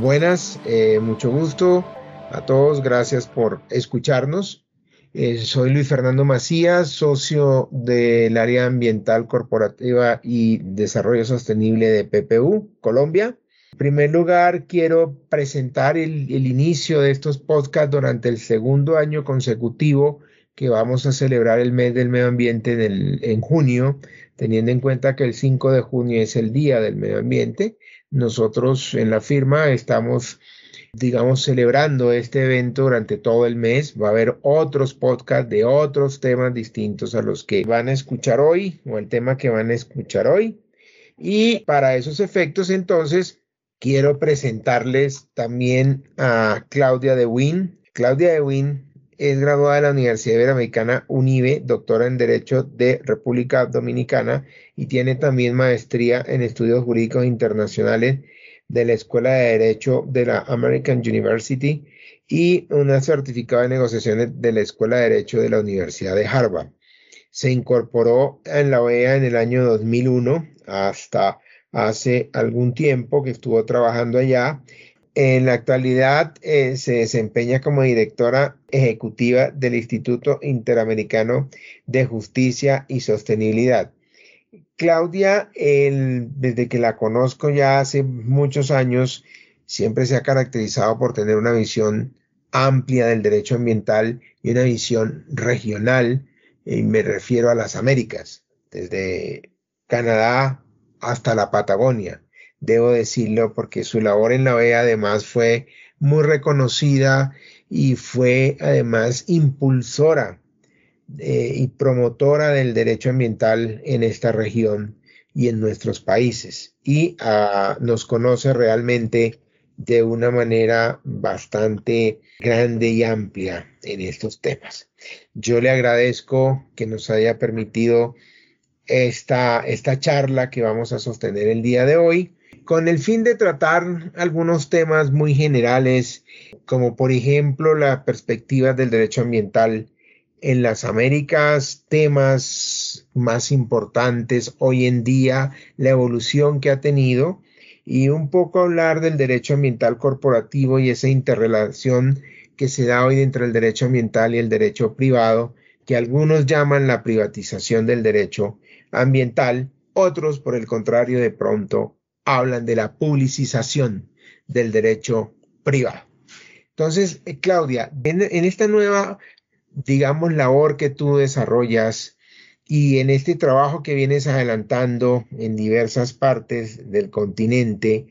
buenas, eh, mucho gusto a todos, gracias por escucharnos. Eh, soy Luis Fernando Macías, socio del área ambiental corporativa y desarrollo sostenible de PPU, Colombia. En primer lugar, quiero presentar el, inicio de estos podcasts durante el segundo año consecutivo que vamos a celebrar el mes del medio ambiente en junio, teniendo en cuenta que el 5 de junio es el Día del Medio Ambiente. Nosotros en la firma estamos digamos, celebrando este evento durante todo el mes. Va a haber otros podcasts de otros temas distintos a los que van a escuchar hoy o el tema que van a escuchar hoy. Y para esos efectos, entonces, quiero presentarles también a Claudia de Win. Claudia de Win es graduada de la Universidad Iberoamericana UNIBE, doctora en Derecho de República Dominicana y tiene también maestría en estudios jurídicos internacionales de la Escuela de Derecho de la American University y una certificado de negociaciones de la Escuela de Derecho de la Universidad de Harvard. Se incorporó en la OEA en el año 2001 hasta hace algún tiempo que estuvo trabajando allá. En la actualidad eh, se desempeña como directora ejecutiva del Instituto Interamericano de Justicia y Sostenibilidad. Claudia, desde que la conozco ya hace muchos años, siempre se ha caracterizado por tener una visión amplia del derecho ambiental y una visión regional, y me refiero a las Américas, desde Canadá hasta la Patagonia. Debo decirlo porque su labor en la OEA además fue muy reconocida y fue además impulsora eh, y promotora del derecho ambiental en esta región y en nuestros países y ah, nos conoce realmente de una manera bastante grande y amplia en estos temas. Yo le agradezco que nos haya permitido esta, esta charla que vamos a sostener el día de hoy con el fin de tratar algunos temas muy generales, como por ejemplo la perspectiva del derecho ambiental en las Américas temas más importantes hoy en día, la evolución que ha tenido y un poco hablar del derecho ambiental corporativo y esa interrelación que se da hoy entre el derecho ambiental y el derecho privado, que algunos llaman la privatización del derecho ambiental, otros por el contrario de pronto hablan de la publicización del derecho privado. Entonces, eh, Claudia, en, en, esta nueva digamos, labor que tú desarrollas y en este trabajo que vienes adelantando en diversas partes del continente,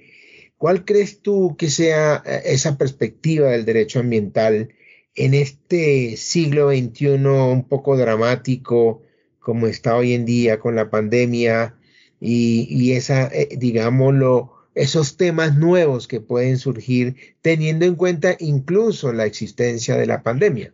¿cuál crees tú que sea eh, esa perspectiva del derecho ambiental en este siglo XXI un poco dramático como está hoy en día con la pandemia y, esa, eh, digámoslo, esos temas nuevos que pueden surgir teniendo en cuenta incluso la existencia de la pandemia?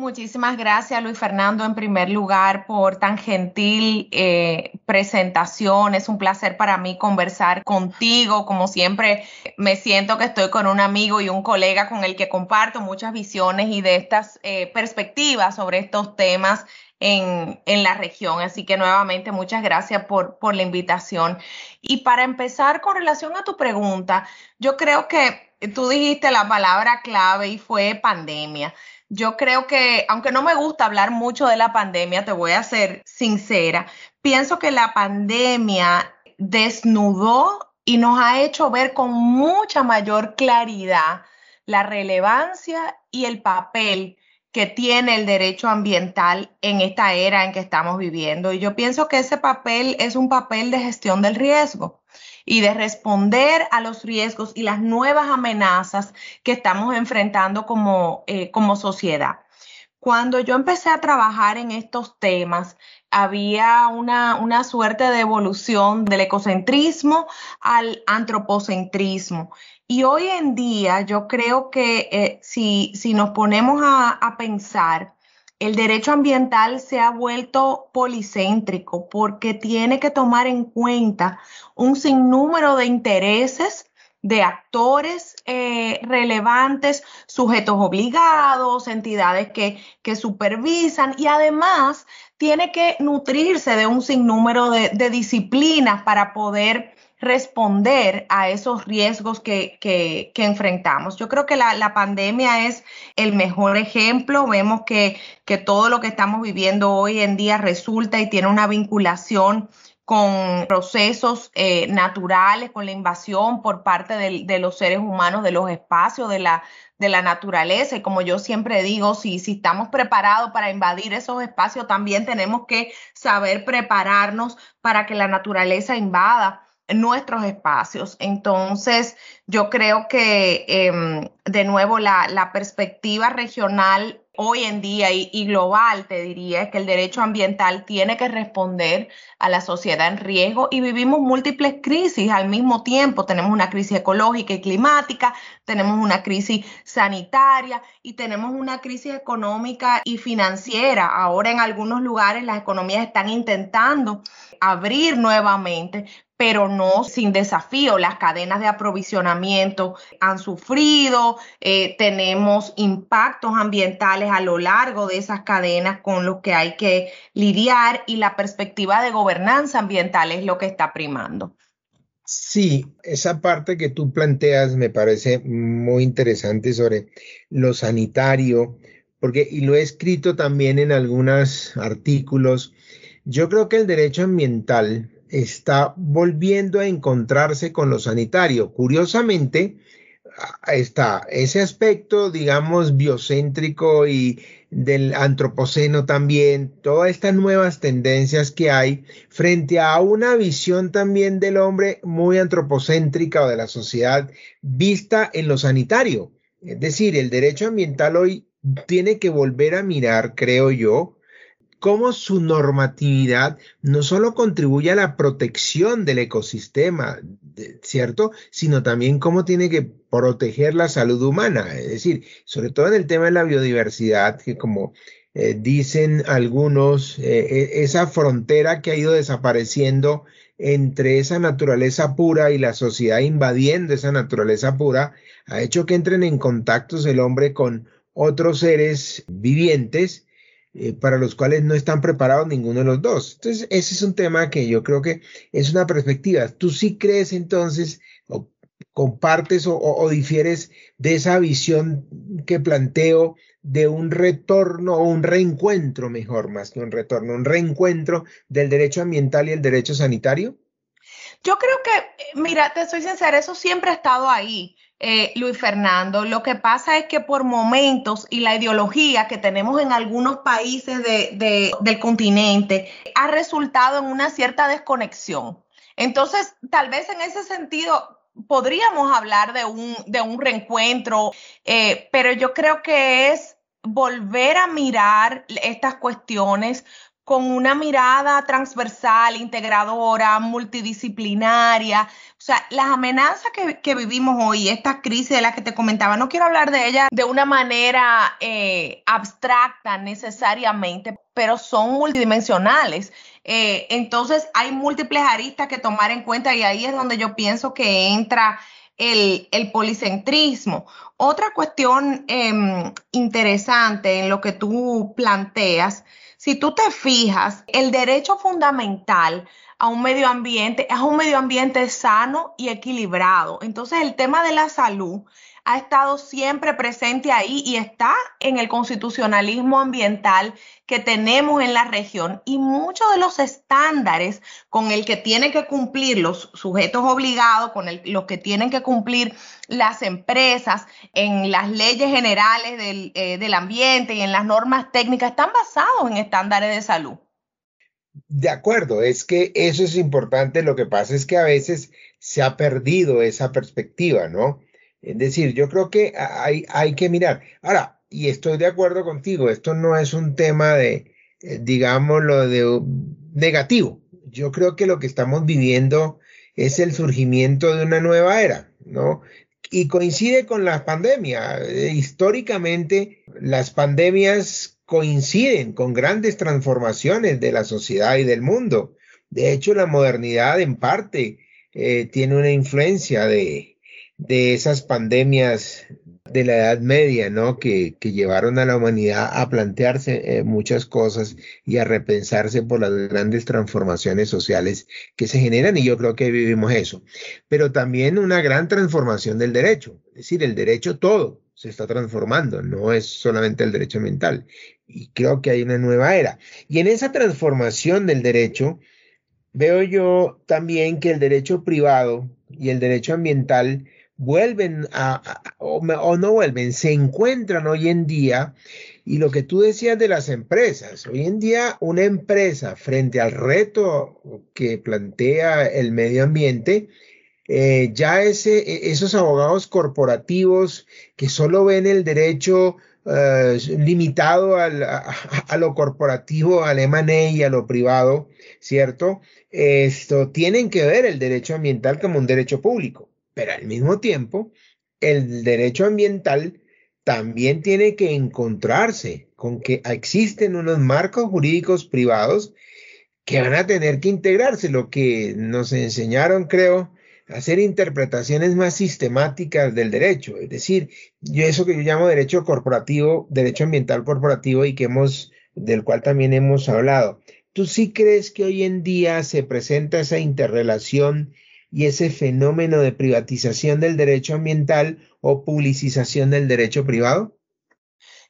Muchísimas gracias, Luis Fernando, en primer lugar, por tan gentil eh, presentación. Es un placer para mí conversar contigo. Como siempre, me siento que estoy con un amigo y un colega con el que comparto muchas visiones y de estas eh, perspectivas sobre estos temas en, en, la región. Así que nuevamente, muchas gracias por, por la invitación. Y para empezar, con relación a tu pregunta, yo creo que tú dijiste la palabra clave y fue pandemia. Yo creo que, aunque no me gusta hablar mucho de la pandemia, te voy a ser sincera, pienso que la pandemia desnudó y nos ha hecho ver con mucha mayor claridad la relevancia y el papel que tiene el derecho ambiental en esta era en que estamos viviendo. Y yo pienso que ese papel es un papel de gestión del riesgo y de responder a los riesgos y las nuevas amenazas que estamos enfrentando como, eh, como sociedad. Cuando yo empecé a trabajar en estos temas, había una, una, suerte de evolución del ecocentrismo al antropocentrismo. Y hoy en día yo creo que eh, si, si, nos ponemos a, a pensar, el derecho ambiental se ha vuelto policéntrico porque tiene que tomar en cuenta un sinnúmero de intereses de actores eh, relevantes, sujetos obligados, entidades que, supervisan y además tiene que nutrirse de un sinnúmero de disciplinas para poder responder a esos riesgos que, que, enfrentamos. Yo creo que la, la, pandemia es el mejor ejemplo. Vemos que, que todo lo que estamos viviendo hoy en día resulta y tiene una vinculación con procesos eh, naturales, con la invasión por parte de, de, los seres humanos de los espacios, de la, de la naturaleza. Y como yo siempre digo, si, si estamos preparados para invadir esos espacios, también tenemos que saber prepararnos para que la naturaleza invada nuestros espacios. Entonces, yo creo que, em, de nuevo, la, la perspectiva regional hoy en día y, global, te diría, es que el derecho ambiental tiene que responder a la sociedad en riesgo y vivimos múltiples crisis al mismo tiempo. Tenemos una crisis ecológica y climática, tenemos una crisis sanitaria y tenemos una crisis económica y financiera. Ahora en algunos lugares las economías están intentando abrir nuevamente, pero no sin desafío. Las cadenas de aprovisionamiento han sufrido, eh, tenemos impactos ambientales a lo largo de esas cadenas con los que hay que lidiar y la perspectiva de gobernanza ambiental es lo que está primando. Sí, esa parte que tú planteas me parece muy interesante sobre lo sanitario, porque, y lo he escrito también en algunos artículos, yo creo que el derecho ambiental está volviendo a encontrarse con lo sanitario. Curiosamente, está ese aspecto, digamos, biocéntrico y del antropoceno también, todas estas nuevas tendencias que hay frente a una visión también del hombre muy antropocéntrica o de la sociedad vista en lo sanitario. Es decir, el derecho ambiental hoy tiene que volver a mirar, creo yo, cómo su normatividad no solo contribuye a la protección del ecosistema, ¿cierto? Sino también cómo tiene que proteger la salud humana. Es decir, sobre todo en el tema de la biodiversidad, que como eh, dicen algunos, eh, e, esa frontera que ha ido desapareciendo entre esa naturaleza pura y la sociedad invadiendo esa naturaleza pura, ha hecho que entren en contactos el hombre con otros seres vivientes eh, para los cuales no están preparados ninguno de los dos. Entonces, ese es un tema que yo creo que es una perspectiva. ¿Tú sí crees entonces, o compartes o, difieres de esa visión que planteo de un retorno o un reencuentro, mejor, más que un retorno, un reencuentro del derecho ambiental y el derecho sanitario? Yo creo que, mira, te soy sincera, eso siempre ha estado ahí. Eh, Luis Fernando. Lo que pasa es que por momentos y la ideología que tenemos en algunos países del continente ha resultado en una cierta desconexión. Entonces, tal vez en ese sentido podríamos hablar de un, de un reencuentro, eh, pero yo creo que es volver a mirar estas cuestiones con una mirada transversal, integradora, multidisciplinaria. O sea, las amenazas que, vivimos hoy, estas crisis de las que te comentaba, no quiero hablar de ellas de una manera eh, abstracta necesariamente, pero son multidimensionales. Eh, entonces, hay múltiples aristas que tomar en cuenta y ahí es donde yo pienso que entra el, policentrismo. Otra cuestión em, interesante en lo que tú planteas si tú te fijas, el derecho fundamental a un medio ambiente es un medio ambiente sano y equilibrado. Entonces, el tema de la salud ha estado siempre presente ahí y está en el constitucionalismo ambiental que tenemos en la región y muchos de los estándares con el que tienen que cumplir los sujetos obligados, con los que tienen que cumplir las empresas en las leyes generales del, eh, del ambiente y en las normas técnicas están basados en estándares de salud. De acuerdo, es que eso es importante. Lo que pasa es que a veces se ha perdido esa perspectiva, ¿no? Es decir, yo creo que hay, hay que mirar. Ahora, y estoy de acuerdo contigo, esto no es un tema de, eh, digámoslo, de negativo. Yo creo que lo que estamos viviendo es el surgimiento de una nueva era, ¿no? Y coincide con la pandemia. Eh, históricamente, las pandemias coinciden con grandes transformaciones de la sociedad y del mundo. De hecho, la modernidad en parte eh, tiene una influencia de, de esas pandemias de la Edad Media, ¿no? Que, que llevaron a la humanidad a plantearse eh, muchas cosas y a repensarse por las grandes transformaciones sociales que se generan y yo creo que vivimos eso. Pero también una gran transformación del derecho, es decir, el derecho todo se está transformando, no es solamente el derecho ambiental. Y creo que hay una nueva era. Y en esa transformación del derecho, veo yo también que el derecho privado y el derecho ambiental vuelven a, o, no vuelven, se encuentran hoy en día. Y lo que tú decías de las empresas, hoy en día una empresa frente al reto que plantea el medio ambiente, eh, ya ese, e, esos abogados corporativos que solo ven el derecho eh, limitado al, a, lo corporativo, al M&A y a lo privado, ¿cierto? Esto tienen que ver el derecho ambiental como un derecho público, pero al mismo tiempo, el derecho ambiental también tiene que encontrarse con que existen unos marcos jurídicos privados que van a tener que integrarse, lo que nos enseñaron, creo, hacer interpretaciones más sistemáticas del derecho, es decir, yo eso que yo llamo derecho corporativo, derecho ambiental corporativo y que hemos del cual también hemos hablado. ¿Tú sí crees que hoy en día se presenta esa interrelación y ese fenómeno de privatización del derecho ambiental o publicización del derecho privado?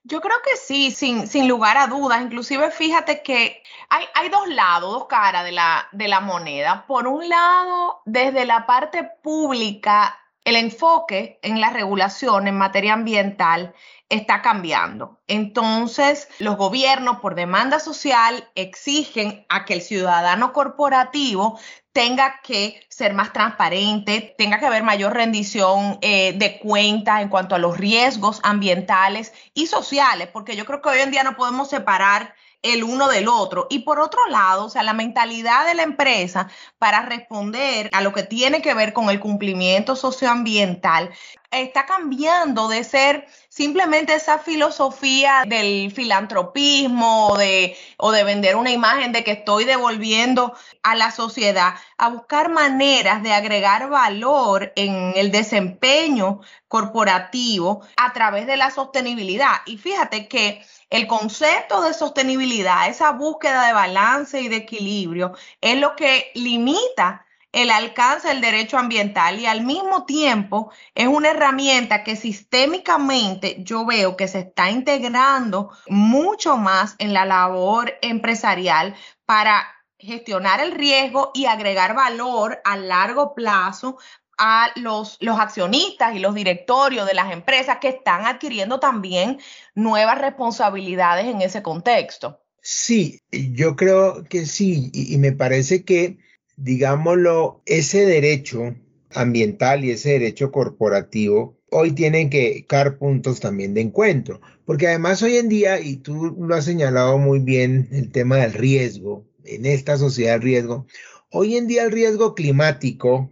Yo creo que sí, sin, lugar a dudas. Inclusive fíjate que hay, dos lados, dos caras de la moneda. Por un lado, desde la parte pública, el enfoque en la regulación en materia ambiental está cambiando. Entonces, los gobiernos, por demanda social, exigen a que el ciudadano corporativo tenga que ser más transparente, tenga que haber mayor rendición eh, de cuentas en cuanto a los riesgos ambientales y sociales, porque yo creo que hoy en día no podemos separar el uno del otro. Y por otro lado, o sea, la mentalidad de la empresa para responder a lo que tiene que ver con el cumplimiento socioambiental está cambiando de ser simplemente esa filosofía del filantropismo o de, vender una imagen de que estoy devolviendo a la sociedad, a buscar maneras de agregar valor en el desempeño corporativo a través de la sostenibilidad. Y fíjate que el concepto de sostenibilidad, esa búsqueda de balance y de equilibrio, es lo que limita el alcance del derecho ambiental y al mismo tiempo es una herramienta que sistémicamente yo veo que se está integrando mucho más en la labor empresarial para gestionar el riesgo y agregar valor a largo plazo a los, los accionistas y los directorios de las empresas que están adquiriendo también nuevas responsabilidades en ese contexto. Sí, yo creo que sí, y me parece que digámoslo, ese derecho ambiental y ese derecho corporativo hoy tienen que dar puntos también de encuentro, porque además hoy en día, y tú lo has señalado muy bien, el tema del riesgo, en esta sociedad del riesgo, hoy en día el riesgo climático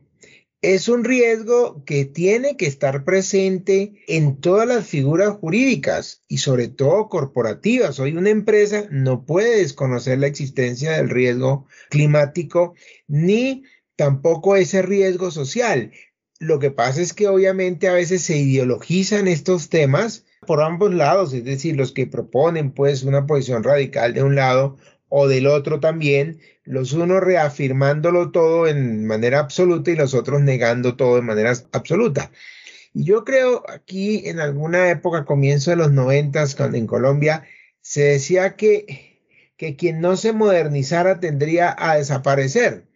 es un riesgo que tiene que estar presente en todas las figuras jurídicas y sobre todo corporativas. Hoy una empresa no puede desconocer la existencia del riesgo climático ni tampoco ese riesgo social. Lo que pasa es que obviamente a veces se ideologizan estos temas por ambos lados, es decir, los que proponen pues una posición radical de un lado o del otro también, los unos reafirmándolo todo en manera absoluta y los otros negando todo de manera absoluta. Y yo creo aquí en alguna época, comienzo de los noventas, cuando en Colombia se decía que, que quien no se modernizara tendría a desaparecer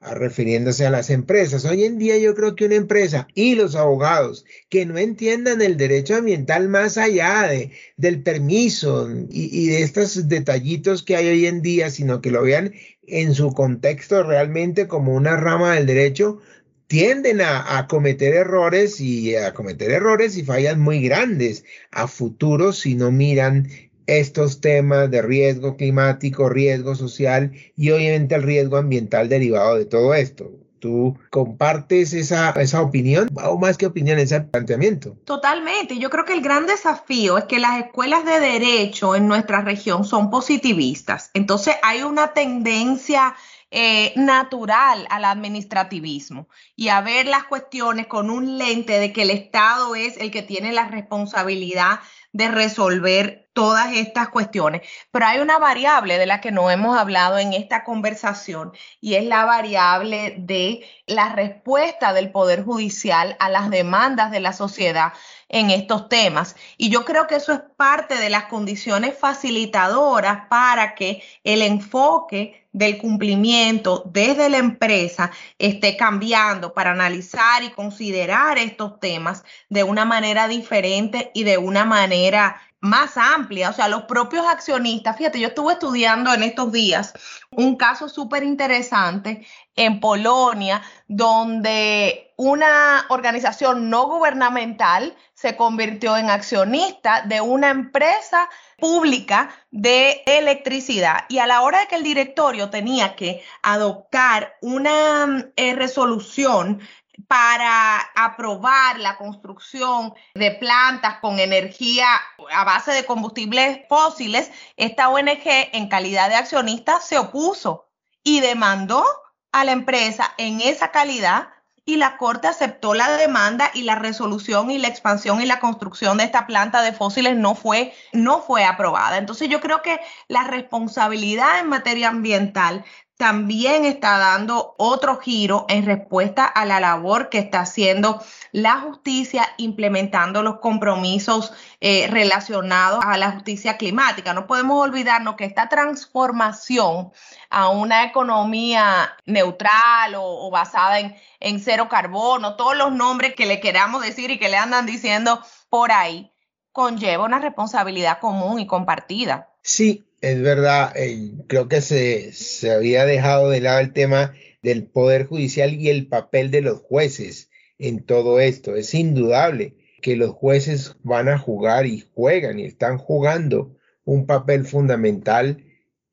refiriéndose a las empresas. Hoy en día yo creo que una empresa y los abogados que no entiendan el derecho ambiental más allá de, del permiso y, de estos detallitos que hay hoy en día, sino que lo vean en su contexto realmente como una rama del derecho, tienden a, a, cometer errores y a cometer errores y fallas muy grandes a futuro si no miran estos temas de riesgo climático, riesgo social y obviamente el riesgo ambiental derivado de todo esto. ¿Tú compartes esa, esa opinión o más que opinión, ese planteamiento? Totalmente. Yo creo que el gran desafío es que las escuelas de derecho en nuestra región son positivistas. Entonces hay una tendencia eh, natural al administrativismo y a ver las cuestiones con un lente de que el Estado es el que tiene la responsabilidad de resolver todas estas cuestiones. Pero hay una variable de la que no hemos hablado en esta conversación y es la variable de la respuesta del Poder Judicial a las demandas de la sociedad en estos temas. Y yo creo que eso es parte de las condiciones facilitadoras para que el enfoque del cumplimiento desde la empresa esté cambiando para analizar y considerar estos temas de una manera diferente y de una manera más amplia, o sea, los propios accionistas, fíjate, yo estuve estudiando en estos días un caso súper interesante en Polonia, donde una organización no gubernamental se convirtió en accionista de una empresa pública de electricidad. Y a la hora de que el directorio tenía que adoptar una eh, resolución para aprobar la construcción de plantas con energía a base de combustibles fósiles, esta ONG en calidad de accionista se opuso y demandó a la empresa en esa calidad y la Corte aceptó la demanda y la resolución y la expansión y la construcción de esta planta de fósiles no fue, no fue aprobada. Entonces yo creo que la responsabilidad en materia ambiental también está dando otro giro en respuesta a la labor que está haciendo la justicia implementando los compromisos eh, relacionados a la justicia climática. No podemos olvidarnos que esta transformación a una economía neutral o, basada en, en cero carbono, todos los nombres que le queramos decir y que le andan diciendo por ahí, conlleva una responsabilidad común y compartida. Sí, es verdad, eh, creo que se, se había dejado de lado el tema del Poder Judicial y el papel de los jueces en todo esto. Es indudable que los jueces van a jugar y juegan y están jugando un papel fundamental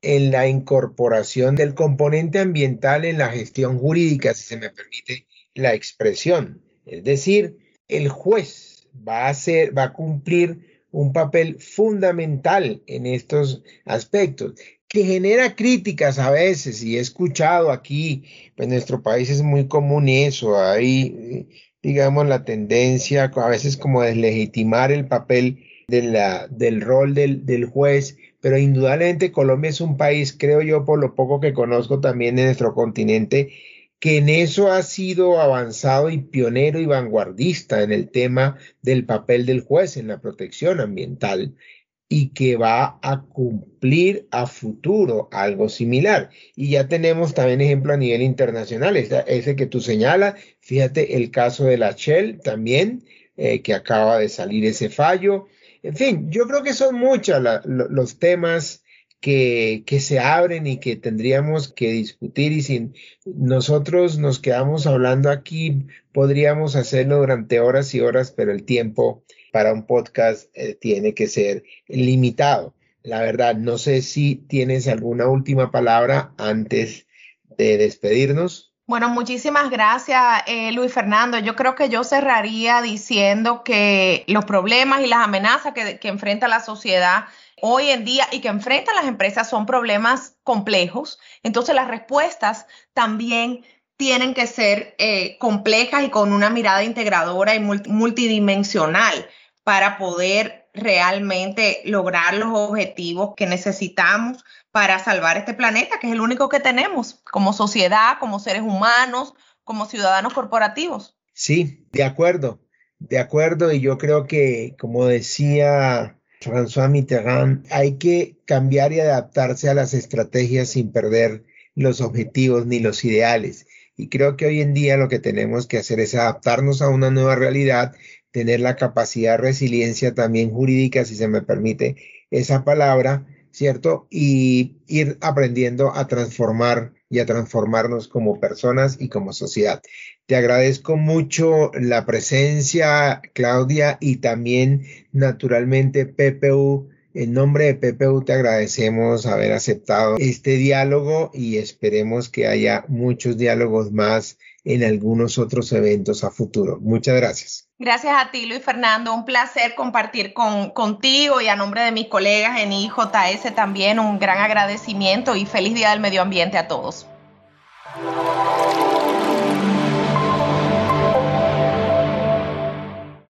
en la incorporación del componente ambiental en la gestión jurídica, si se me permite la expresión. Es decir, el juez va a hacer, va a cumplir un papel fundamental en estos aspectos, que genera críticas a veces, y he escuchado aquí, en nuestro país es muy común eso, hay, digamos, la tendencia a veces como deslegitimar el papel de la, del rol del, del juez, pero indudablemente Colombia es un país, creo yo, por lo poco que conozco también de nuestro continente, que en eso ha sido avanzado y pionero y vanguardista en el tema del papel del juez en la protección ambiental y que va a cumplir a futuro algo similar. Y ya tenemos también ejemplo a nivel internacional, ese que tú señalas, fíjate el caso de la Shell también, eh, que acaba de salir ese fallo. En fin, yo creo que son muchos los temas que, se abren y que tendríamos que discutir y si nosotros nos quedamos hablando aquí, podríamos hacerlo durante horas y horas, pero el tiempo para un podcast eh, tiene que ser limitado. La verdad, no sé si tienes alguna última palabra antes de despedirnos. Bueno, muchísimas gracias, eh, Luis Fernando. Yo creo que yo cerraría diciendo que los problemas y las amenazas que enfrenta la sociedad hoy en día y que enfrentan las empresas son problemas complejos. Entonces las respuestas también tienen que ser eh, complejas y con una mirada integradora y multidimensional para poder realmente lograr los objetivos que necesitamos para salvar este planeta, que es el único que tenemos como sociedad, como seres humanos, como ciudadanos corporativos. Sí, de acuerdo, de acuerdo. Y yo creo que, como decía François Mitterrand, hay que cambiar y adaptarse a las estrategias sin perder los objetivos ni los ideales. Y creo que hoy en día lo que tenemos que hacer es adaptarnos a una nueva realidad, tener la capacidad de resiliencia también jurídica, si se me permite esa palabra, ¿cierto? Y ir aprendiendo a transformar y a transformarnos como personas y como sociedad. Te agradezco mucho la presencia, Claudia, y también naturalmente PPU. En nombre de PPU te agradecemos haber aceptado este diálogo y esperemos que haya muchos diálogos más en algunos otros eventos a futuro. Muchas gracias. Gracias a ti, Luis Fernando. Un placer compartir con, contigo y a nombre de mis colegas en IJS también un gran agradecimiento y feliz Día del Medio Ambiente a todos.